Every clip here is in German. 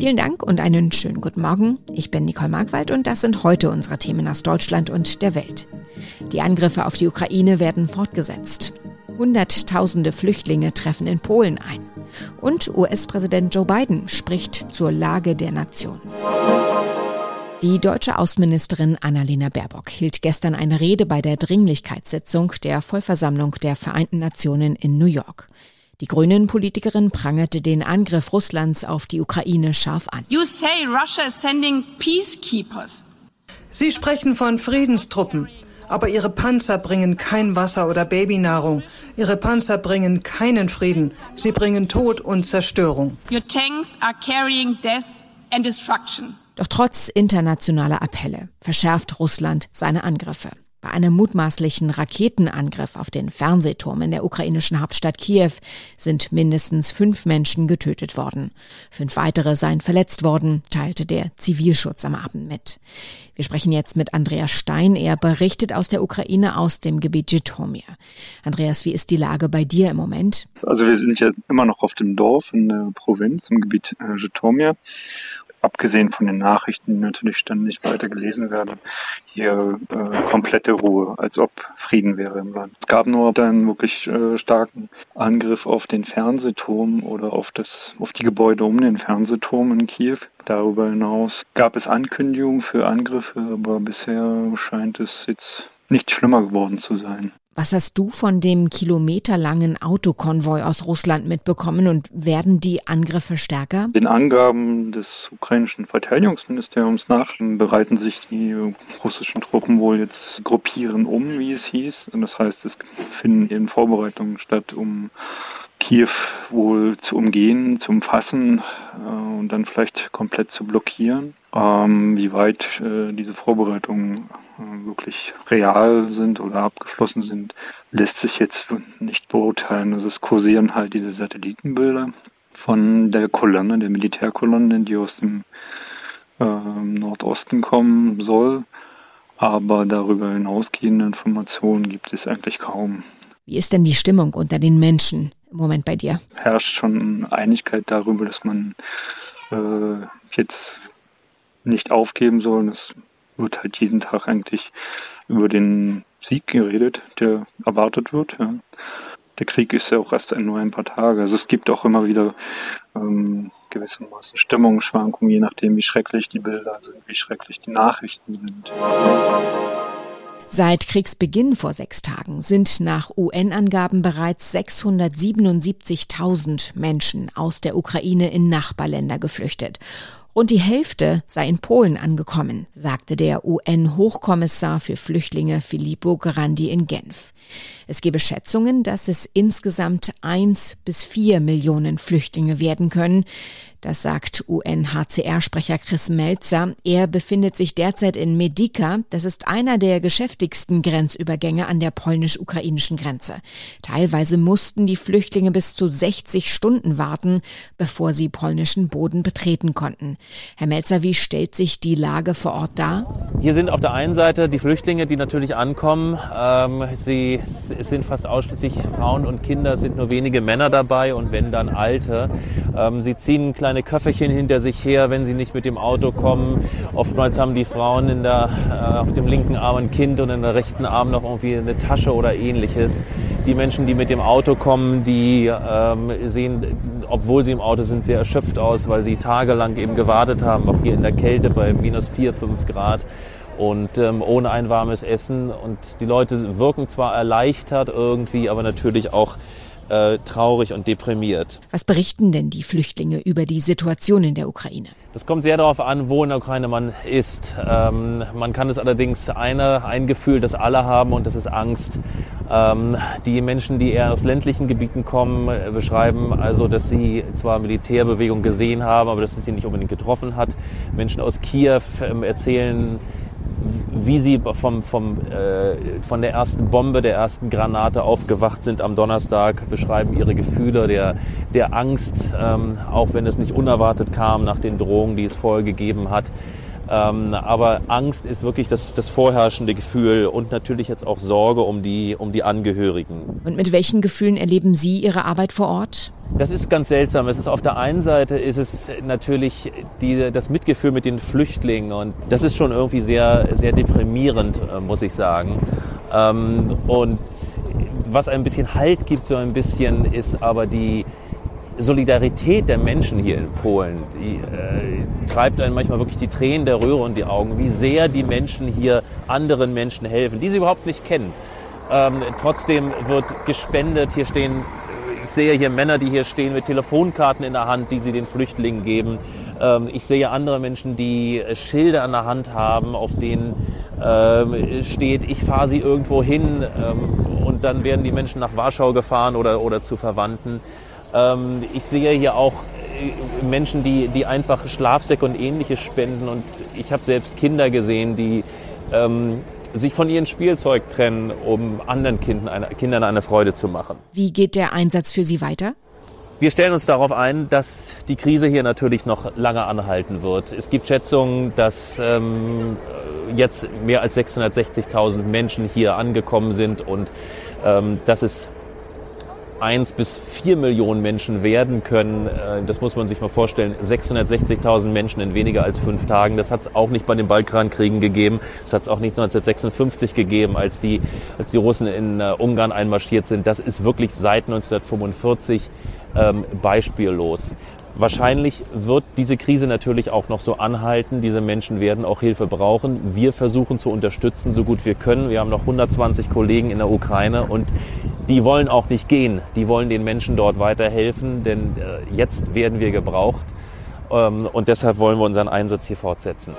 Vielen Dank und einen schönen guten Morgen. Ich bin Nicole Markwald und das sind heute unsere Themen aus Deutschland und der Welt. Die Angriffe auf die Ukraine werden fortgesetzt. Hunderttausende Flüchtlinge treffen in Polen ein. Und US-Präsident Joe Biden spricht zur Lage der Nation. Die deutsche Außenministerin Annalena Baerbock hielt gestern eine Rede bei der Dringlichkeitssitzung der Vollversammlung der Vereinten Nationen in New York. Die Grünen-Politikerin prangerte den Angriff Russlands auf die Ukraine scharf an. You say Russia is sending peacekeepers. Sie sprechen von Friedenstruppen. Aber ihre Panzer bringen kein Wasser oder Babynahrung. Ihre Panzer bringen keinen Frieden. Sie bringen Tod und Zerstörung. Your tanks are carrying death and destruction. Doch trotz internationaler Appelle verschärft Russland seine Angriffe. Bei einem mutmaßlichen Raketenangriff auf den Fernsehturm in der ukrainischen Hauptstadt Kiew sind mindestens fünf Menschen getötet worden. Fünf weitere seien verletzt worden, teilte der Zivilschutz am Abend mit. Wir sprechen jetzt mit Andreas Stein. Er berichtet aus der Ukraine aus dem Gebiet Jitomir. Andreas, wie ist die Lage bei dir im Moment? Also wir sind ja immer noch auf dem Dorf in der Provinz im Gebiet äh, Jitomir abgesehen von den Nachrichten, die natürlich ständig weiter gelesen werden, hier äh, komplette Ruhe, als ob Frieden wäre im Land. Es gab nur einen wirklich äh, starken Angriff auf den Fernsehturm oder auf das, auf die Gebäude um den Fernsehturm in Kiew. Darüber hinaus gab es Ankündigungen für Angriffe, aber bisher scheint es jetzt nicht schlimmer geworden zu sein. Was hast du von dem kilometerlangen Autokonvoi aus Russland mitbekommen und werden die Angriffe stärker? Den Angaben des ukrainischen Verteidigungsministeriums nach bereiten sich die russischen Truppen wohl jetzt gruppieren um, wie es hieß. Und das heißt, es finden eben Vorbereitungen statt, um Kiew wohl zu umgehen, zu umfassen äh, und dann vielleicht komplett zu blockieren. Ähm, wie weit äh, diese Vorbereitungen äh, wirklich real sind oder abgeschlossen sind, lässt sich jetzt nicht beurteilen. Also es kursieren halt diese Satellitenbilder von der Kolonne, der Militärkolonne, die aus dem ähm, Nordosten kommen soll. Aber darüber hinausgehende Informationen gibt es eigentlich kaum. Wie ist denn die Stimmung unter den Menschen im Moment bei dir? Herrscht schon Einigkeit darüber, dass man äh, jetzt nicht aufgeben soll. Es wird halt jeden Tag eigentlich über den Sieg geredet, der erwartet wird. Ja. Der Krieg ist ja auch erst nur ein paar Tage. Also es gibt auch immer wieder ähm, gewissermaßen Stimmungsschwankungen, je nachdem, wie schrecklich die Bilder sind, wie schrecklich die Nachrichten sind. Seit Kriegsbeginn vor sechs Tagen sind nach UN-Angaben bereits 677.000 Menschen aus der Ukraine in Nachbarländer geflüchtet. Rund die Hälfte sei in Polen angekommen, sagte der UN-Hochkommissar für Flüchtlinge Filippo Grandi in Genf. Es gebe Schätzungen, dass es insgesamt eins bis vier Millionen Flüchtlinge werden können. Das sagt UNHCR-Sprecher Chris Melzer. Er befindet sich derzeit in Medika. Das ist einer der geschäftigsten Grenzübergänge an der polnisch-ukrainischen Grenze. Teilweise mussten die Flüchtlinge bis zu 60 Stunden warten, bevor sie polnischen Boden betreten konnten. Herr Melzer, wie stellt sich die Lage vor Ort dar? Hier sind auf der einen Seite die Flüchtlinge, die natürlich ankommen. Ähm, sie sind fast ausschließlich Frauen und Kinder, es sind nur wenige Männer dabei und wenn dann Alte. Ähm, sie ziehen kleine kleine Köfferchen hinter sich her, wenn sie nicht mit dem Auto kommen. Oftmals haben die Frauen in der, äh, auf dem linken Arm ein Kind und in der rechten Arm noch irgendwie eine Tasche oder ähnliches. Die Menschen, die mit dem Auto kommen, die ähm, sehen, obwohl sie im Auto sind, sehr erschöpft aus, weil sie tagelang eben gewartet haben, auch hier in der Kälte bei minus 4, 5 Grad und ähm, ohne ein warmes Essen. Und die Leute wirken zwar erleichtert irgendwie, aber natürlich auch äh, traurig und deprimiert. Was berichten denn die Flüchtlinge über die Situation in der Ukraine? Das kommt sehr darauf an, wo in der Ukraine man ist. Ähm, man kann es allerdings eine, ein Gefühl, das alle haben und das ist Angst. Ähm, die Menschen, die eher aus ländlichen Gebieten kommen, äh, beschreiben also, dass sie zwar Militärbewegung gesehen haben, aber dass es sie nicht unbedingt getroffen hat. Menschen aus Kiew ähm, erzählen, wie sie vom, vom, äh, von der ersten Bombe, der ersten Granate aufgewacht sind am Donnerstag, beschreiben ihre Gefühle der, der Angst, ähm, auch wenn es nicht unerwartet kam nach den Drohungen, die es vorher gegeben hat. Ähm, aber Angst ist wirklich das, das vorherrschende Gefühl und natürlich jetzt auch Sorge um die, um die Angehörigen. Und mit welchen Gefühlen erleben Sie Ihre Arbeit vor Ort? Das ist ganz seltsam. Es ist auf der einen Seite ist es natürlich die, das Mitgefühl mit den Flüchtlingen und das ist schon irgendwie sehr, sehr deprimierend, äh, muss ich sagen. Ähm, und was ein bisschen Halt gibt, so ein bisschen, ist aber die Solidarität der Menschen hier in Polen. Die äh, treibt einen manchmal wirklich die Tränen der Röhre und die Augen, wie sehr die Menschen hier anderen Menschen helfen, die sie überhaupt nicht kennen. Ähm, trotzdem wird gespendet. Hier stehen, ich sehe hier Männer, die hier stehen mit Telefonkarten in der Hand, die sie den Flüchtlingen geben. Ähm, ich sehe andere Menschen, die Schilder an der Hand haben, auf denen ähm, steht, ich fahre sie irgendwo hin ähm, und dann werden die Menschen nach Warschau gefahren oder, oder zu Verwandten. Ähm, ich sehe hier auch äh, Menschen, die, die einfach Schlafsäcke und ähnliches spenden und ich habe selbst Kinder gesehen, die ähm, sich von ihrem Spielzeug trennen, um anderen Kindern eine, Kindern eine Freude zu machen. Wie geht der Einsatz für Sie weiter? Wir stellen uns darauf ein, dass die Krise hier natürlich noch lange anhalten wird. Es gibt Schätzungen, dass ähm, jetzt mehr als 660.000 Menschen hier angekommen sind und ähm, dass es eins bis vier Millionen Menschen werden können. Äh, das muss man sich mal vorstellen. 660.000 Menschen in weniger als fünf Tagen. Das hat es auch nicht bei den Balkankriegen gegeben. Das hat es auch nicht 1956 gegeben, als die, als die Russen in äh, Ungarn einmarschiert sind. Das ist wirklich seit 1945 ähm, beispiellos. Wahrscheinlich wird diese Krise natürlich auch noch so anhalten. Diese Menschen werden auch Hilfe brauchen. Wir versuchen zu unterstützen, so gut wir können. Wir haben noch 120 Kollegen in der Ukraine und die wollen auch nicht gehen. Die wollen den Menschen dort weiterhelfen, denn äh, jetzt werden wir gebraucht. Ähm, und deshalb wollen wir unseren Einsatz hier fortsetzen.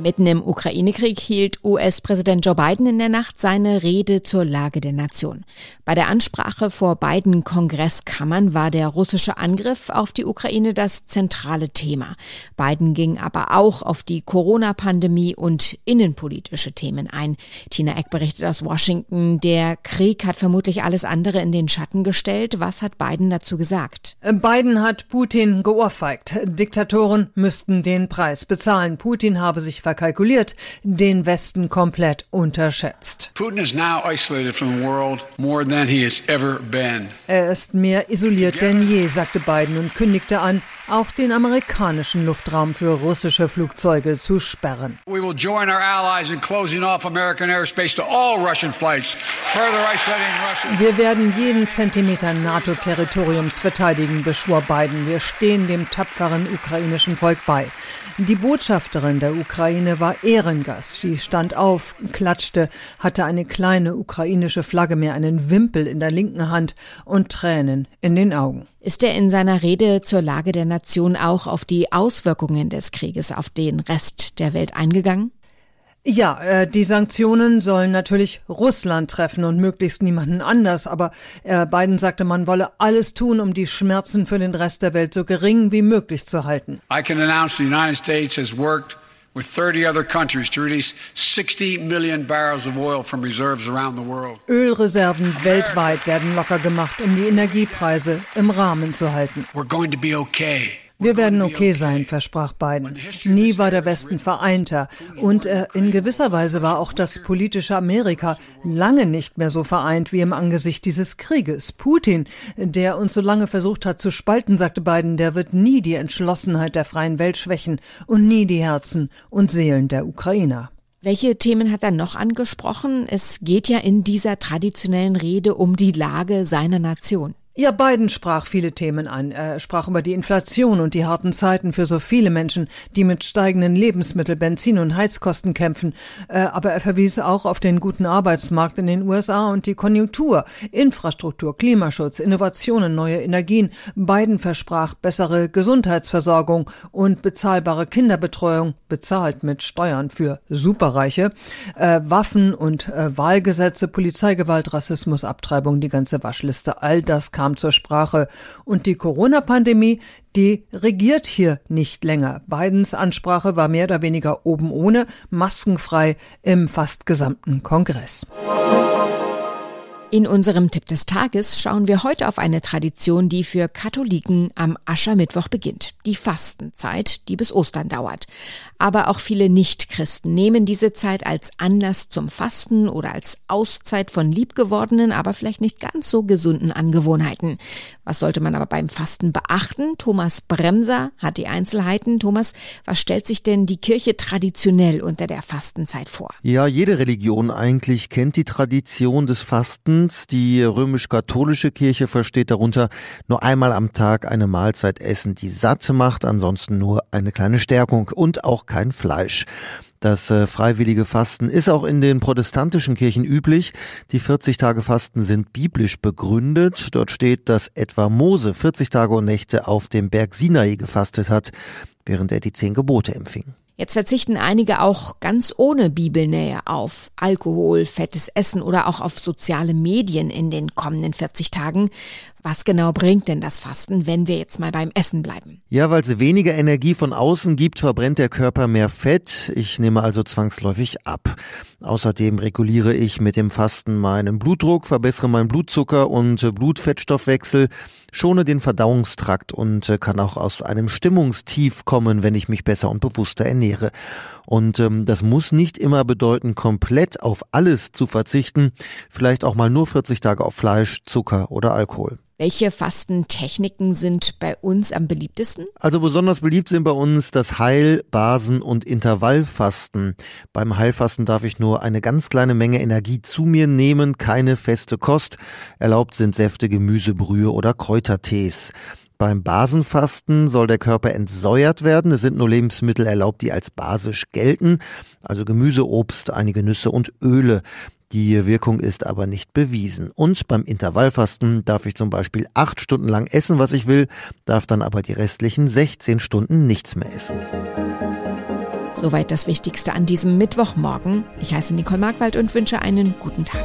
Mitten im Ukraine-Krieg hielt US-Präsident Joe Biden in der Nacht seine Rede zur Lage der Nation. Bei der Ansprache vor beiden Kongresskammern war der russische Angriff auf die Ukraine das zentrale Thema. Biden ging aber auch auf die Corona-Pandemie und innenpolitische Themen ein. Tina Eck berichtet aus Washington, der Krieg hat vermutlich alles andere in den Schatten gestellt. Was hat Biden dazu gesagt? Biden hat Putin geohrfeigt. Diktatoren müssten den Preis bezahlen. Putin habe sich verkalkuliert, den Westen komplett unterschätzt. Putin is now isolated from the world more than he has ever been. Er ist mehr isoliert denn je, sagte Biden und kündigte an, auch den amerikanischen Luftraum für russische Flugzeuge zu sperren. We will join our allies in closing off American airspace to all Russian flights, further isolating Russia. Wir werden jeden Zentimeter NATO-Territoriums verteidigen, beschwor Biden. Wir stehen dem tapferen ukrainischen Volk bei. Die Botschafterin der Ukraine war Ehrengast. Sie stand auf, klatschte, hatte eine kleine ukrainische Flagge mehr, einen Wimpel in der linken Hand und Tränen in den Augen. Ist er in seiner Rede zur Lage der Nation auch auf die Auswirkungen des Krieges auf den Rest der Welt eingegangen? Ja, äh, die Sanktionen sollen natürlich Russland treffen und möglichst niemanden anders, aber äh, Biden sagte, man wolle alles tun, um die Schmerzen für den Rest der Welt so gering wie möglich zu halten. I can announce the United States has worked with 30 other countries to release 60 million barrels of oil from reserves around the world. Ölreserven weltweit werden locker gemacht, um die Energiepreise im Rahmen zu halten. We're going to be okay. Wir werden okay sein, versprach Biden. Nie war der Westen vereinter. Und äh, in gewisser Weise war auch das politische Amerika lange nicht mehr so vereint wie im Angesicht dieses Krieges. Putin, der uns so lange versucht hat zu spalten, sagte Biden, der wird nie die Entschlossenheit der freien Welt schwächen und nie die Herzen und Seelen der Ukrainer. Welche Themen hat er noch angesprochen? Es geht ja in dieser traditionellen Rede um die Lage seiner Nation. Ja, Biden sprach viele Themen an. Er sprach über die Inflation und die harten Zeiten für so viele Menschen, die mit steigenden Lebensmittel, Benzin und Heizkosten kämpfen. Äh, aber er verwies auch auf den guten Arbeitsmarkt in den USA und die Konjunktur, Infrastruktur, Klimaschutz, Innovationen, neue Energien. Biden versprach bessere Gesundheitsversorgung und bezahlbare Kinderbetreuung, bezahlt mit Steuern für Superreiche, äh, Waffen und äh, Wahlgesetze, Polizeigewalt, Rassismus, Abtreibung, die ganze Waschliste. All das kam kam zur Sprache. Und die Corona-Pandemie, die regiert hier nicht länger. Bidens Ansprache war mehr oder weniger oben ohne, maskenfrei im fast gesamten Kongress. In unserem Tipp des Tages schauen wir heute auf eine Tradition, die für Katholiken am Aschermittwoch beginnt. Die Fastenzeit, die bis Ostern dauert. Aber auch viele Nichtchristen nehmen diese Zeit als Anlass zum Fasten oder als Auszeit von liebgewordenen, aber vielleicht nicht ganz so gesunden Angewohnheiten. Was sollte man aber beim Fasten beachten? Thomas Bremser hat die Einzelheiten. Thomas, was stellt sich denn die Kirche traditionell unter der Fastenzeit vor? Ja, jede Religion eigentlich kennt die Tradition des Fastens Fastens. Die römisch-katholische Kirche versteht darunter nur einmal am Tag eine Mahlzeit essen, die satt macht, ansonsten nur eine kleine Stärkung und auch kein Fleisch. Das äh, freiwillige Fasten ist auch in den protestantischen Kirchen üblich. Die 40 Tage Fasten sind biblisch begründet. Dort steht, dass etwa Mose 40 Tage und Nächte auf dem Berg Sinai gefastet hat, während er die zehn Gebote empfing. Jetzt verzichten einige auch ganz ohne Bibelnähe auf Alkohol, fettes Essen oder auch auf soziale Medien in den kommenden 40 Tagen. Was genau bringt denn das Fasten, wenn wir jetzt mal beim Essen bleiben? Ja, weil es weniger Energie von außen gibt, verbrennt der Körper mehr Fett. Ich nehme also zwangsläufig ab. Außerdem reguliere ich mit dem Fasten meinen Blutdruck, verbessere meinen Blutzucker und Blutfettstoffwechsel, schone den Verdauungstrakt und kann auch aus einem Stimmungstief kommen, wenn ich mich besser und bewusster ernähre. Und ähm, das muss nicht immer bedeuten, komplett auf alles zu verzichten, vielleicht auch mal nur 40 Tage auf Fleisch, Zucker oder Alkohol. Welche Fastentechniken sind bei uns am beliebtesten? Also besonders beliebt sind bei uns das Heil-, Basen- und Intervallfasten. Beim Heilfasten darf ich nur eine ganz kleine Menge Energie zu mir nehmen, keine feste Kost. Erlaubt sind Säfte, Gemüsebrühe oder Kräutertees. Beim Basenfasten soll der Körper entsäuert werden. Es sind nur Lebensmittel erlaubt, die als basisch gelten, also Gemüse, Obst, einige Nüsse und Öle. Die Wirkung ist aber nicht bewiesen. Und beim Intervallfasten darf ich zum Beispiel acht Stunden lang essen, was ich will, darf dann aber die restlichen 16 Stunden nichts mehr essen. Soweit das Wichtigste an diesem Mittwochmorgen. Ich heiße Nicole Markwald und wünsche einen guten Tag.